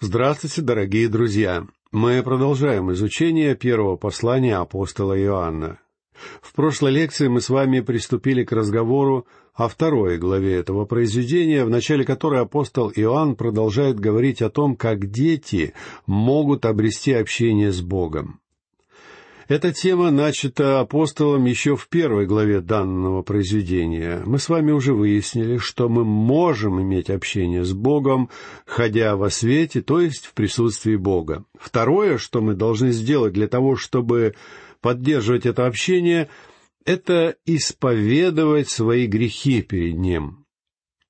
Здравствуйте, дорогие друзья! Мы продолжаем изучение первого послания апостола Иоанна. В прошлой лекции мы с вами приступили к разговору о второй главе этого произведения, в начале которой апостол Иоанн продолжает говорить о том, как дети могут обрести общение с Богом. Эта тема начата апостолом еще в первой главе данного произведения. Мы с вами уже выяснили, что мы можем иметь общение с Богом, ходя во свете, то есть в присутствии Бога. Второе, что мы должны сделать для того, чтобы поддерживать это общение, это исповедовать свои грехи перед Ним.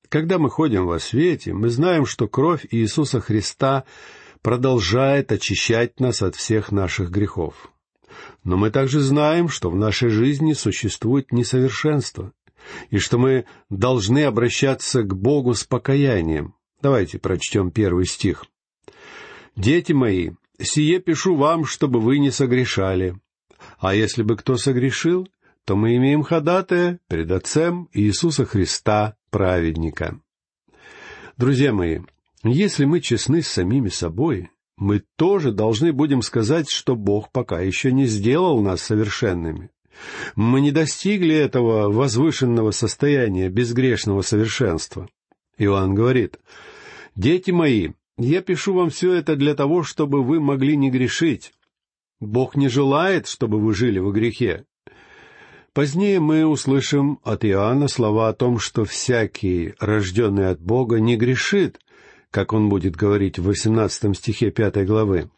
Когда мы ходим во свете, мы знаем, что кровь Иисуса Христа продолжает очищать нас от всех наших грехов. Но мы также знаем, что в нашей жизни существует несовершенство, и что мы должны обращаться к Богу с покаянием. Давайте прочтем первый стих. «Дети мои, сие пишу вам, чтобы вы не согрешали. А если бы кто согрешил, то мы имеем ходатая пред Отцем Иисуса Христа, праведника». Друзья мои, если мы честны с самими собой, мы тоже должны будем сказать, что Бог пока еще не сделал нас совершенными. Мы не достигли этого возвышенного состояния безгрешного совершенства. Иоанн говорит, «Дети мои, я пишу вам все это для того, чтобы вы могли не грешить. Бог не желает, чтобы вы жили во грехе. Позднее мы услышим от Иоанна слова о том, что всякий, рожденный от Бога, не грешит, как он будет говорить в 18 стихе пятой главы.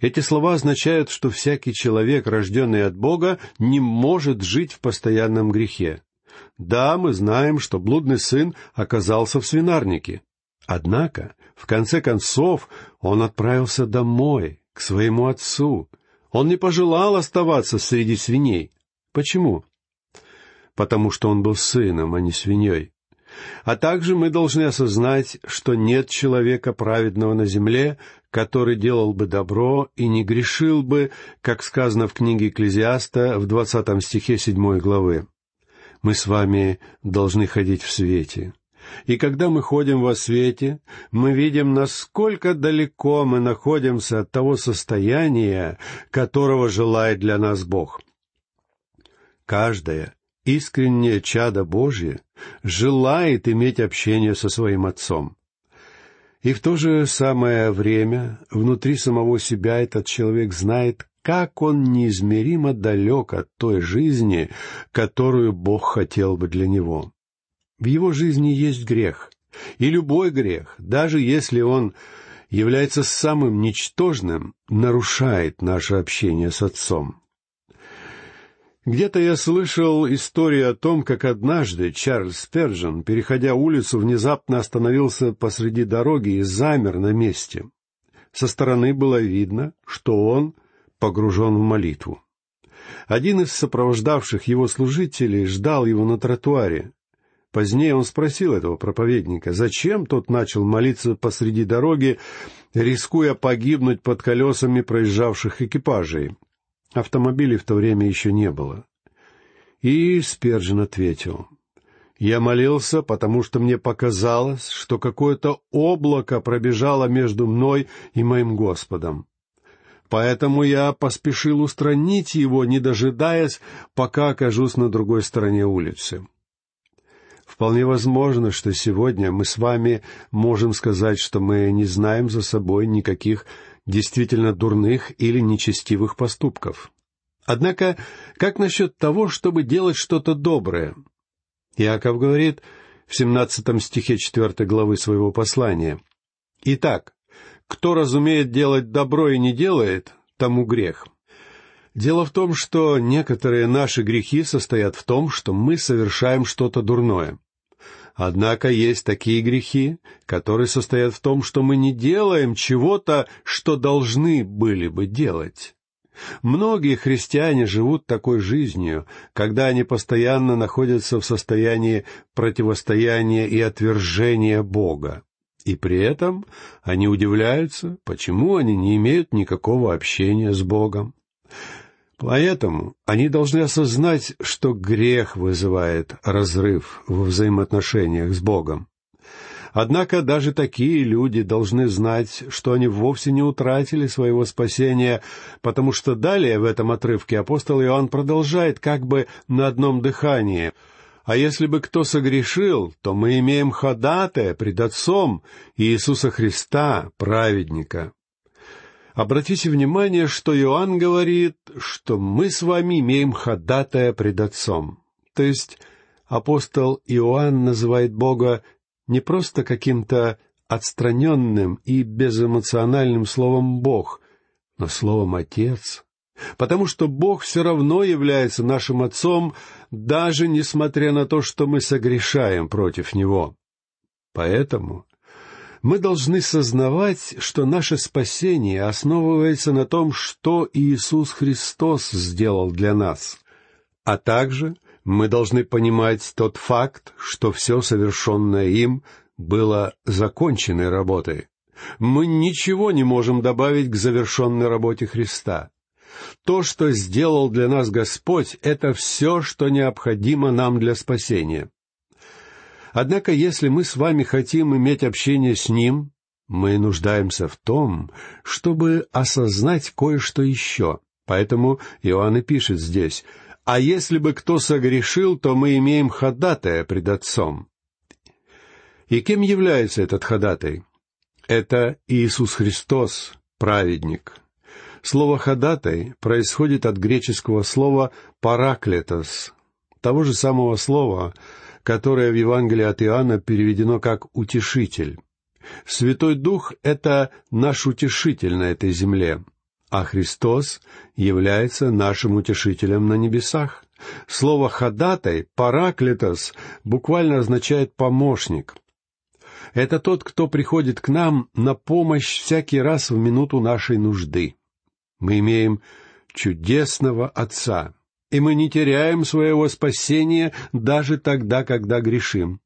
Эти слова означают, что всякий человек, рожденный от Бога, не может жить в постоянном грехе. Да, мы знаем, что блудный сын оказался в свинарнике. Однако, в конце концов, он отправился домой, к своему отцу. Он не пожелал оставаться среди свиней. Почему? Потому что он был сыном, а не свиньей. А также мы должны осознать, что нет человека праведного на земле, который делал бы добро и не грешил бы, как сказано в книге Экклезиаста в двадцатом стихе седьмой главы. Мы с вами должны ходить в свете. И когда мы ходим во свете, мы видим, насколько далеко мы находимся от того состояния, которого желает для нас Бог. Каждое искреннее чадо Божье желает иметь общение со своим Отцом. И в то же самое время внутри самого себя этот человек знает, как он неизмеримо далек от той жизни, которую Бог хотел бы для него. В его жизни есть грех, и любой грех, даже если он является самым ничтожным, нарушает наше общение с Отцом. Где-то я слышал историю о том, как однажды Чарльз Сперджен, переходя улицу, внезапно остановился посреди дороги и замер на месте. Со стороны было видно, что он погружен в молитву. Один из сопровождавших его служителей ждал его на тротуаре. Позднее он спросил этого проповедника, зачем тот начал молиться посреди дороги, рискуя погибнуть под колесами проезжавших экипажей. Автомобилей в то время еще не было. И Сперджин ответил, «Я молился, потому что мне показалось, что какое-то облако пробежало между мной и моим Господом. Поэтому я поспешил устранить его, не дожидаясь, пока окажусь на другой стороне улицы». Вполне возможно, что сегодня мы с вами можем сказать, что мы не знаем за собой никаких действительно дурных или нечестивых поступков. Однако, как насчет того, чтобы делать что-то доброе? Иаков говорит в семнадцатом стихе четвертой главы своего послания. «Итак, кто разумеет делать добро и не делает, тому грех». Дело в том, что некоторые наши грехи состоят в том, что мы совершаем что-то дурное. Однако есть такие грехи, которые состоят в том, что мы не делаем чего-то, что должны были бы делать. Многие христиане живут такой жизнью, когда они постоянно находятся в состоянии противостояния и отвержения Бога. И при этом они удивляются, почему они не имеют никакого общения с Богом. Поэтому они должны осознать, что грех вызывает разрыв во взаимоотношениях с Богом. Однако даже такие люди должны знать, что они вовсе не утратили своего спасения, потому что далее в этом отрывке апостол Иоанн продолжает как бы на одном дыхании. «А если бы кто согрешил, то мы имеем ходатая пред Отцом Иисуса Христа, праведника». Обратите внимание, что Иоанн говорит, что мы с вами имеем ходатая пред Отцом. То есть апостол Иоанн называет Бога не просто каким-то отстраненным и безэмоциональным словом «Бог», но словом «Отец», потому что Бог все равно является нашим Отцом, даже несмотря на то, что мы согрешаем против Него. Поэтому мы должны сознавать, что наше спасение основывается на том, что Иисус Христос сделал для нас, а также мы должны понимать тот факт, что все совершенное им было законченной работой. Мы ничего не можем добавить к завершенной работе Христа. То, что сделал для нас Господь, это все, что необходимо нам для спасения. Однако, если мы с вами хотим иметь общение с Ним, мы нуждаемся в том, чтобы осознать кое-что еще. Поэтому Иоанн и пишет здесь, а если бы кто согрешил, то мы имеем ходатая пред Отцом. И кем является этот ходатай? Это Иисус Христос, праведник. Слово «ходатай» происходит от греческого слова «параклетос», того же самого слова, которое в Евангелии от Иоанна переведено как «утешитель». Святой Дух — это наш утешитель на этой земле а Христос является нашим утешителем на небесах. Слово «ходатай», «параклитос» буквально означает «помощник». Это тот, кто приходит к нам на помощь всякий раз в минуту нашей нужды. Мы имеем чудесного Отца, и мы не теряем своего спасения даже тогда, когда грешим.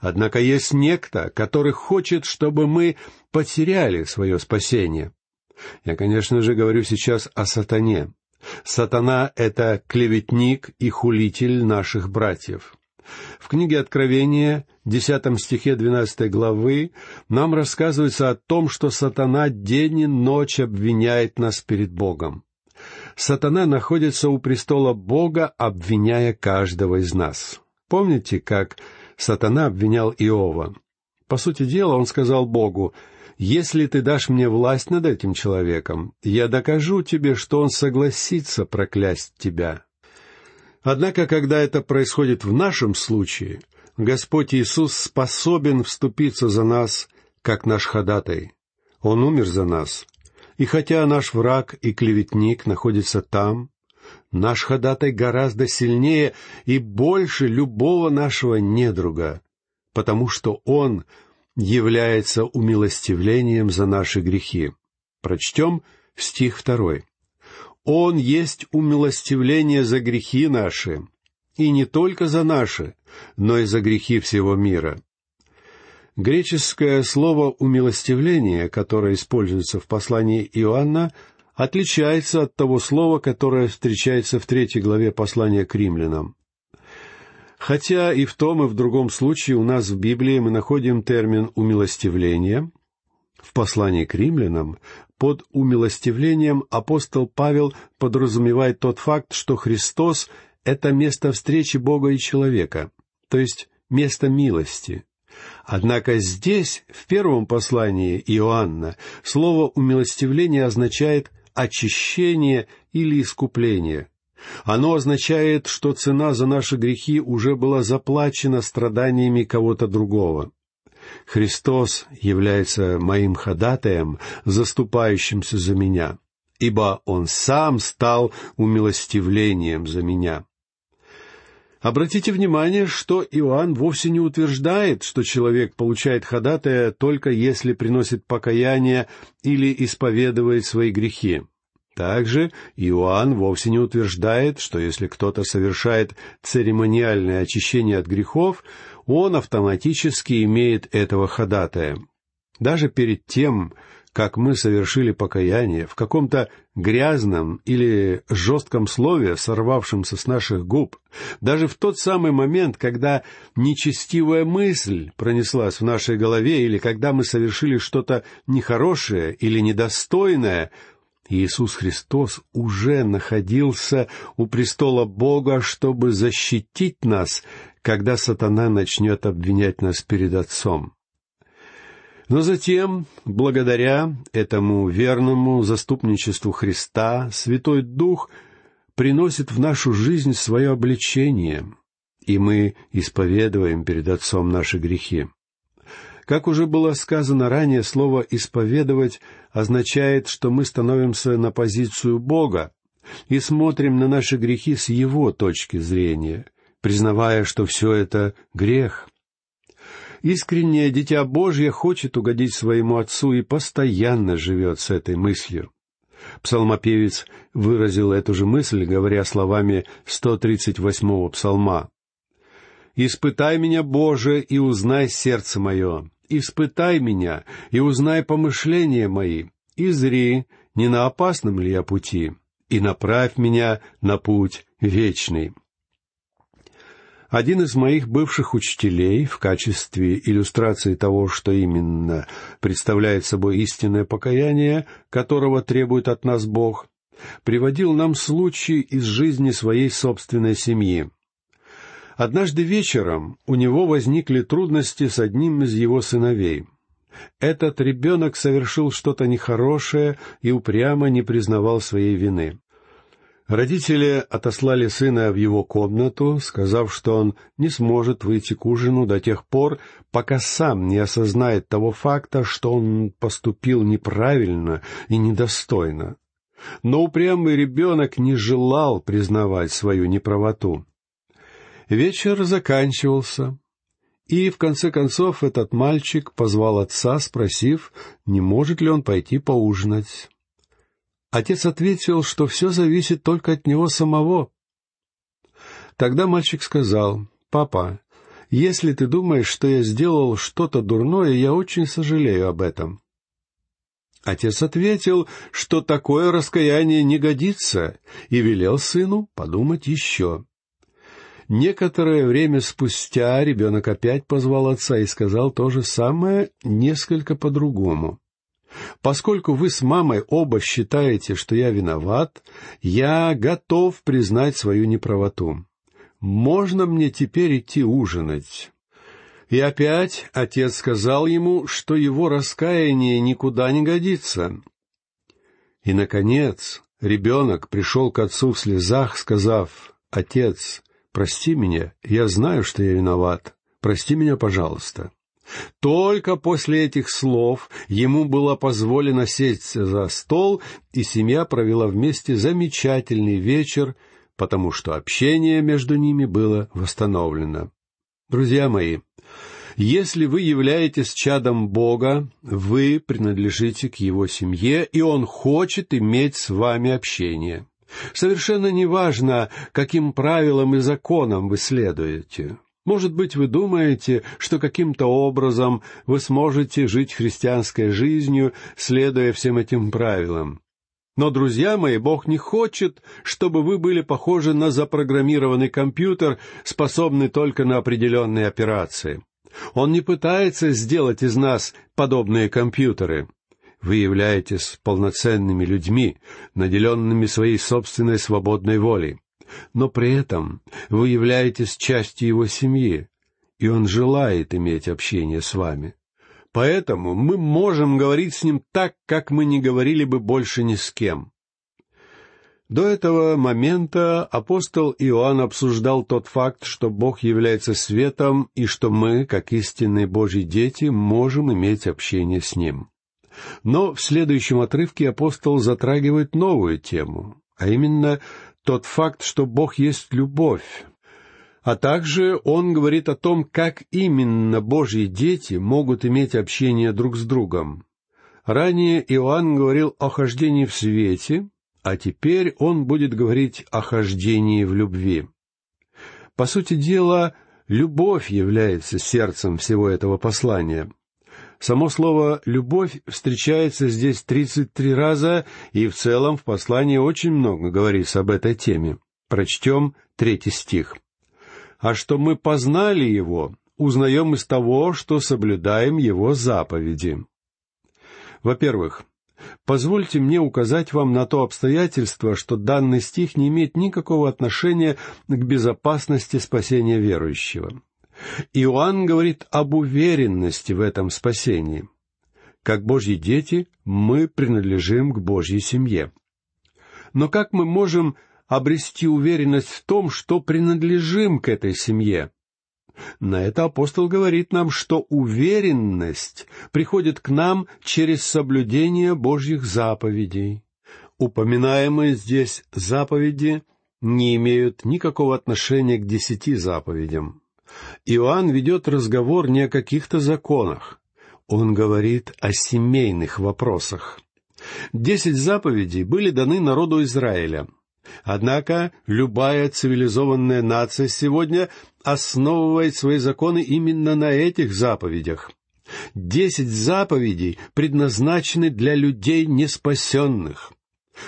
Однако есть некто, который хочет, чтобы мы потеряли свое спасение. Я, конечно же, говорю сейчас о сатане. Сатана — это клеветник и хулитель наших братьев. В книге Откровения, десятом стихе двенадцатой главы, нам рассказывается о том, что сатана день и ночь обвиняет нас перед Богом. Сатана находится у престола Бога, обвиняя каждого из нас. Помните, как сатана обвинял Иова? По сути дела, он сказал Богу, если ты дашь мне власть над этим человеком, я докажу тебе, что он согласится проклясть тебя. Однако, когда это происходит в нашем случае, Господь Иисус способен вступиться за нас, как наш ходатай. Он умер за нас. И хотя наш враг и клеветник находится там, наш ходатай гораздо сильнее и больше любого нашего недруга, потому что Он является умилостивлением за наши грехи. Прочтем стих второй. Он есть умилостивление за грехи наши, и не только за наши, но и за грехи всего мира. Греческое слово «умилостивление», которое используется в послании Иоанна, отличается от того слова, которое встречается в третьей главе послания к римлянам. Хотя и в том, и в другом случае у нас в Библии мы находим термин «умилостивление», в послании к римлянам под умилостивлением апостол Павел подразумевает тот факт, что Христос — это место встречи Бога и человека, то есть место милости. Однако здесь, в первом послании Иоанна, слово «умилостивление» означает очищение или искупление — оно означает, что цена за наши грехи уже была заплачена страданиями кого-то другого. Христос является моим ходатаем, заступающимся за меня, ибо Он сам стал умилостивлением за меня. Обратите внимание, что Иоанн вовсе не утверждает, что человек получает ходатая только если приносит покаяние или исповедует свои грехи. Также Иоанн вовсе не утверждает, что если кто-то совершает церемониальное очищение от грехов, он автоматически имеет этого ходатая. Даже перед тем, как мы совершили покаяние в каком-то грязном или жестком слове, сорвавшемся с наших губ, даже в тот самый момент, когда нечестивая мысль пронеслась в нашей голове или когда мы совершили что-то нехорошее или недостойное, Иисус Христос уже находился у престола Бога, чтобы защитить нас, когда сатана начнет обвинять нас перед Отцом. Но затем, благодаря этому верному заступничеству Христа, Святой Дух приносит в нашу жизнь свое обличение, и мы исповедуем перед Отцом наши грехи. Как уже было сказано ранее, слово «исповедовать» означает, что мы становимся на позицию Бога и смотрим на наши грехи с Его точки зрения, признавая, что все это грех — Искреннее дитя Божье хочет угодить своему Отцу и постоянно живет с этой мыслью. Псалмопевец выразил эту же мысль, говоря словами 138-го псалма. «Испытай меня, Боже, и узнай сердце мое. Испытай меня, и узнай помышления мои. И зри, не на опасном ли я пути, и направь меня на путь вечный». Один из моих бывших учителей в качестве иллюстрации того, что именно представляет собой истинное покаяние, которого требует от нас Бог, приводил нам случай из жизни своей собственной семьи. Однажды вечером у него возникли трудности с одним из его сыновей. Этот ребенок совершил что-то нехорошее и упрямо не признавал своей вины. Родители отослали сына в его комнату, сказав, что он не сможет выйти к ужину до тех пор, пока сам не осознает того факта, что он поступил неправильно и недостойно. Но упрямый ребенок не желал признавать свою неправоту. Вечер заканчивался, и в конце концов этот мальчик позвал отца, спросив, не может ли он пойти поужинать. Отец ответил, что все зависит только от него самого. Тогда мальчик сказал, «Папа, если ты думаешь, что я сделал что-то дурное, я очень сожалею об этом». Отец ответил, что такое раскаяние не годится, и велел сыну подумать еще. Некоторое время спустя ребенок опять позвал отца и сказал то же самое несколько по-другому. Поскольку вы с мамой оба считаете, что я виноват, я готов признать свою неправоту. Можно мне теперь идти ужинать?» И опять отец сказал ему, что его раскаяние никуда не годится. И, наконец, ребенок пришел к отцу в слезах, сказав, «Отец, прости меня, я знаю, что я виноват. Прости меня, пожалуйста». Только после этих слов ему было позволено сесть за стол, и семья провела вместе замечательный вечер, потому что общение между ними было восстановлено. Друзья мои, если вы являетесь чадом Бога, вы принадлежите к Его семье, и Он хочет иметь с вами общение. Совершенно неважно, каким правилам и законам вы следуете. Может быть, вы думаете, что каким-то образом вы сможете жить христианской жизнью, следуя всем этим правилам. Но, друзья мои, Бог не хочет, чтобы вы были похожи на запрограммированный компьютер, способный только на определенные операции. Он не пытается сделать из нас подобные компьютеры. Вы являетесь полноценными людьми, наделенными своей собственной свободной волей но при этом вы являетесь частью его семьи, и он желает иметь общение с вами. Поэтому мы можем говорить с ним так, как мы не говорили бы больше ни с кем. До этого момента апостол Иоанн обсуждал тот факт, что Бог является светом и что мы, как истинные Божьи дети, можем иметь общение с Ним. Но в следующем отрывке апостол затрагивает новую тему, а именно тот факт, что Бог есть любовь. А также он говорит о том, как именно Божьи дети могут иметь общение друг с другом. Ранее Иоанн говорил о хождении в свете, а теперь он будет говорить о хождении в любви. По сути дела, любовь является сердцем всего этого послания. Само слово «любовь» встречается здесь тридцать три раза, и в целом в послании очень много говорится об этой теме. Прочтем третий стих. «А что мы познали Его, узнаем из того, что соблюдаем Его заповеди». Во-первых, позвольте мне указать вам на то обстоятельство, что данный стих не имеет никакого отношения к безопасности спасения верующего. Иоанн говорит об уверенности в этом спасении. Как Божьи дети мы принадлежим к Божьей семье. Но как мы можем обрести уверенность в том, что принадлежим к этой семье? На это апостол говорит нам, что уверенность приходит к нам через соблюдение Божьих заповедей. Упоминаемые здесь заповеди не имеют никакого отношения к десяти заповедям. Иоанн ведет разговор не о каких-то законах. Он говорит о семейных вопросах. Десять заповедей были даны народу Израиля. Однако любая цивилизованная нация сегодня основывает свои законы именно на этих заповедях. Десять заповедей предназначены для людей неспасенных.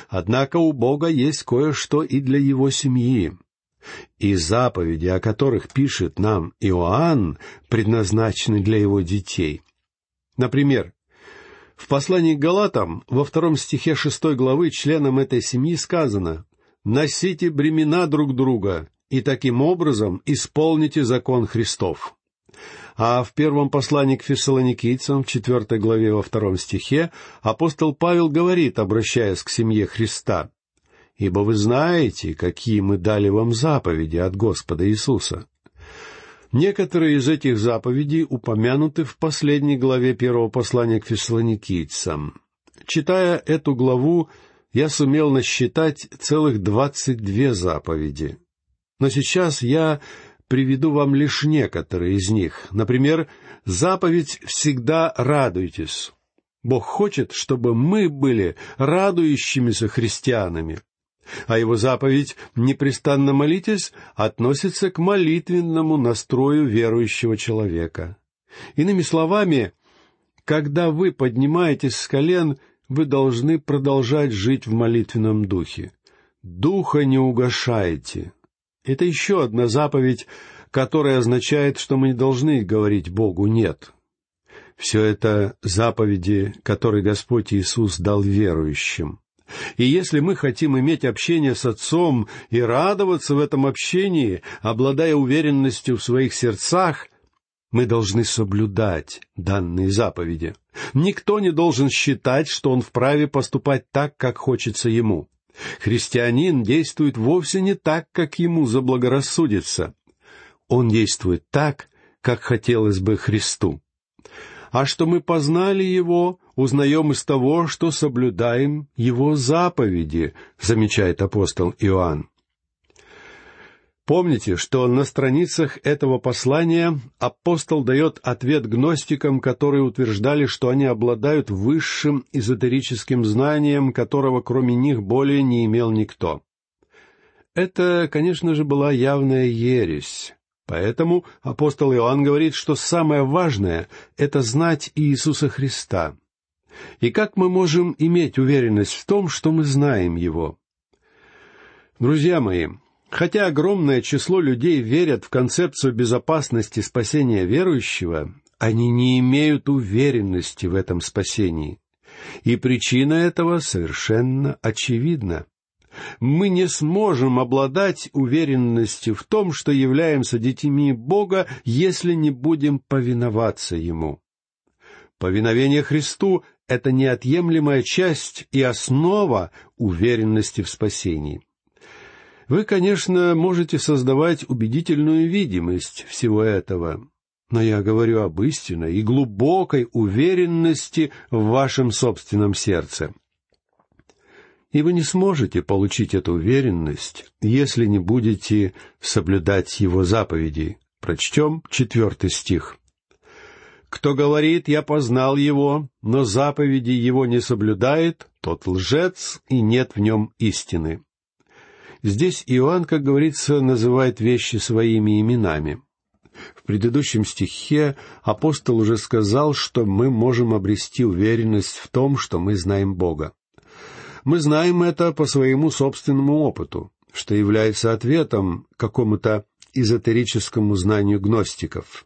Однако у Бога есть кое-что и для его семьи. И заповеди, о которых пишет нам Иоанн, предназначены для его детей. Например, в послании к Галатам во втором стихе шестой главы членам этой семьи сказано «Носите бремена друг друга, и таким образом исполните закон Христов». А в первом послании к фессалоникийцам, в четвертой главе во втором стихе, апостол Павел говорит, обращаясь к семье Христа, ибо вы знаете, какие мы дали вам заповеди от Господа Иисуса. Некоторые из этих заповедей упомянуты в последней главе первого послания к фессалоникийцам. Читая эту главу, я сумел насчитать целых двадцать две заповеди. Но сейчас я приведу вам лишь некоторые из них. Например, заповедь «Всегда радуйтесь». Бог хочет, чтобы мы были радующимися христианами а его заповедь «непрестанно молитесь» относится к молитвенному настрою верующего человека. Иными словами, когда вы поднимаетесь с колен, вы должны продолжать жить в молитвенном духе. Духа не угошайте. Это еще одна заповедь, которая означает, что мы не должны говорить Богу «нет». Все это заповеди, которые Господь Иисус дал верующим. И если мы хотим иметь общение с Отцом и радоваться в этом общении, обладая уверенностью в своих сердцах, мы должны соблюдать данные заповеди. Никто не должен считать, что он вправе поступать так, как хочется ему. Христианин действует вовсе не так, как ему заблагорассудится. Он действует так, как хотелось бы Христу. А что мы познали Его, узнаем из того, что соблюдаем Его заповеди, замечает апостол Иоанн. Помните, что на страницах этого послания апостол дает ответ гностикам, которые утверждали, что они обладают высшим эзотерическим знанием, которого кроме них более не имел никто. Это, конечно же, была явная ересь. Поэтому апостол Иоанн говорит, что самое важное — это знать Иисуса Христа. И как мы можем иметь уверенность в том, что мы знаем Его? Друзья мои, хотя огромное число людей верят в концепцию безопасности спасения верующего, они не имеют уверенности в этом спасении. И причина этого совершенно очевидна. Мы не сможем обладать уверенностью в том, что являемся детьми Бога, если не будем повиноваться Ему. Повиновение Христу — это неотъемлемая часть и основа уверенности в спасении. Вы, конечно, можете создавать убедительную видимость всего этого, но я говорю об истинной и глубокой уверенности в вашем собственном сердце. И вы не сможете получить эту уверенность, если не будете соблюдать его заповеди. Прочтем четвертый стих. Кто говорит, я познал его, но заповеди его не соблюдает, тот лжец, и нет в нем истины. Здесь Иоанн, как говорится, называет вещи своими именами. В предыдущем стихе апостол уже сказал, что мы можем обрести уверенность в том, что мы знаем Бога. Мы знаем это по своему собственному опыту, что является ответом какому-то эзотерическому знанию гностиков.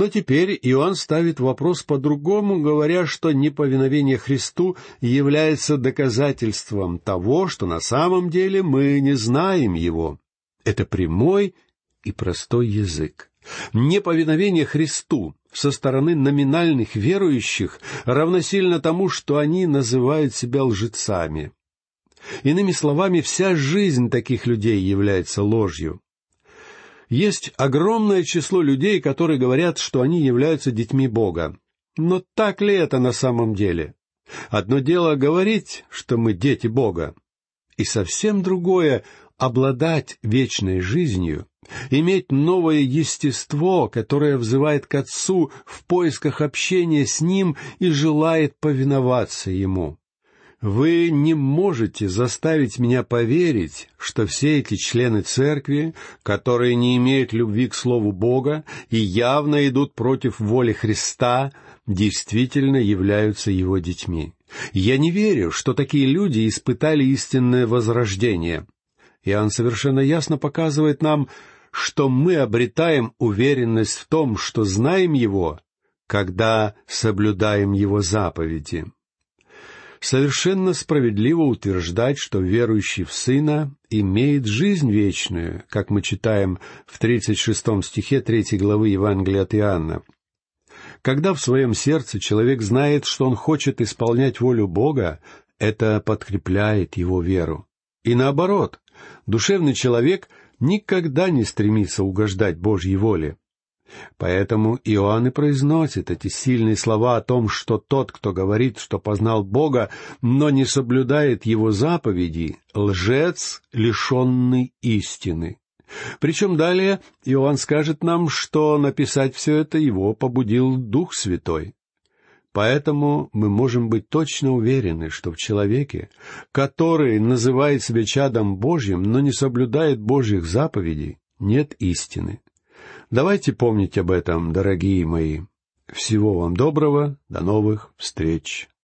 Но теперь Иоанн ставит вопрос по-другому, говоря, что неповиновение Христу является доказательством того, что на самом деле мы не знаем Его. Это прямой и простой язык. Неповиновение Христу со стороны номинальных верующих равносильно тому, что они называют себя лжецами. Иными словами, вся жизнь таких людей является ложью. Есть огромное число людей, которые говорят, что они являются детьми Бога. Но так ли это на самом деле? Одно дело говорить, что мы дети Бога, и совсем другое — обладать вечной жизнью, иметь новое естество, которое взывает к Отцу в поисках общения с Ним и желает повиноваться Ему. Вы не можете заставить меня поверить, что все эти члены церкви, которые не имеют любви к Слову Бога и явно идут против воли Христа, действительно являются Его детьми. Я не верю, что такие люди испытали истинное возрождение. Иоанн совершенно ясно показывает нам, что мы обретаем уверенность в том, что знаем Его, когда соблюдаем Его заповеди совершенно справедливо утверждать, что верующий в Сына имеет жизнь вечную, как мы читаем в 36 стихе 3 главы Евангелия от Иоанна. Когда в своем сердце человек знает, что он хочет исполнять волю Бога, это подкрепляет его веру. И наоборот, душевный человек никогда не стремится угождать Божьей воле. Поэтому Иоанн и произносит эти сильные слова о том, что тот, кто говорит, что познал Бога, но не соблюдает Его заповеди, лжец, лишенный истины. Причем далее Иоанн скажет нам, что написать все это его побудил Дух Святой. Поэтому мы можем быть точно уверены, что в человеке, который называет себя чадом Божьим, но не соблюдает Божьих заповедей, нет истины. Давайте помнить об этом, дорогие мои. Всего вам доброго, до новых встреч.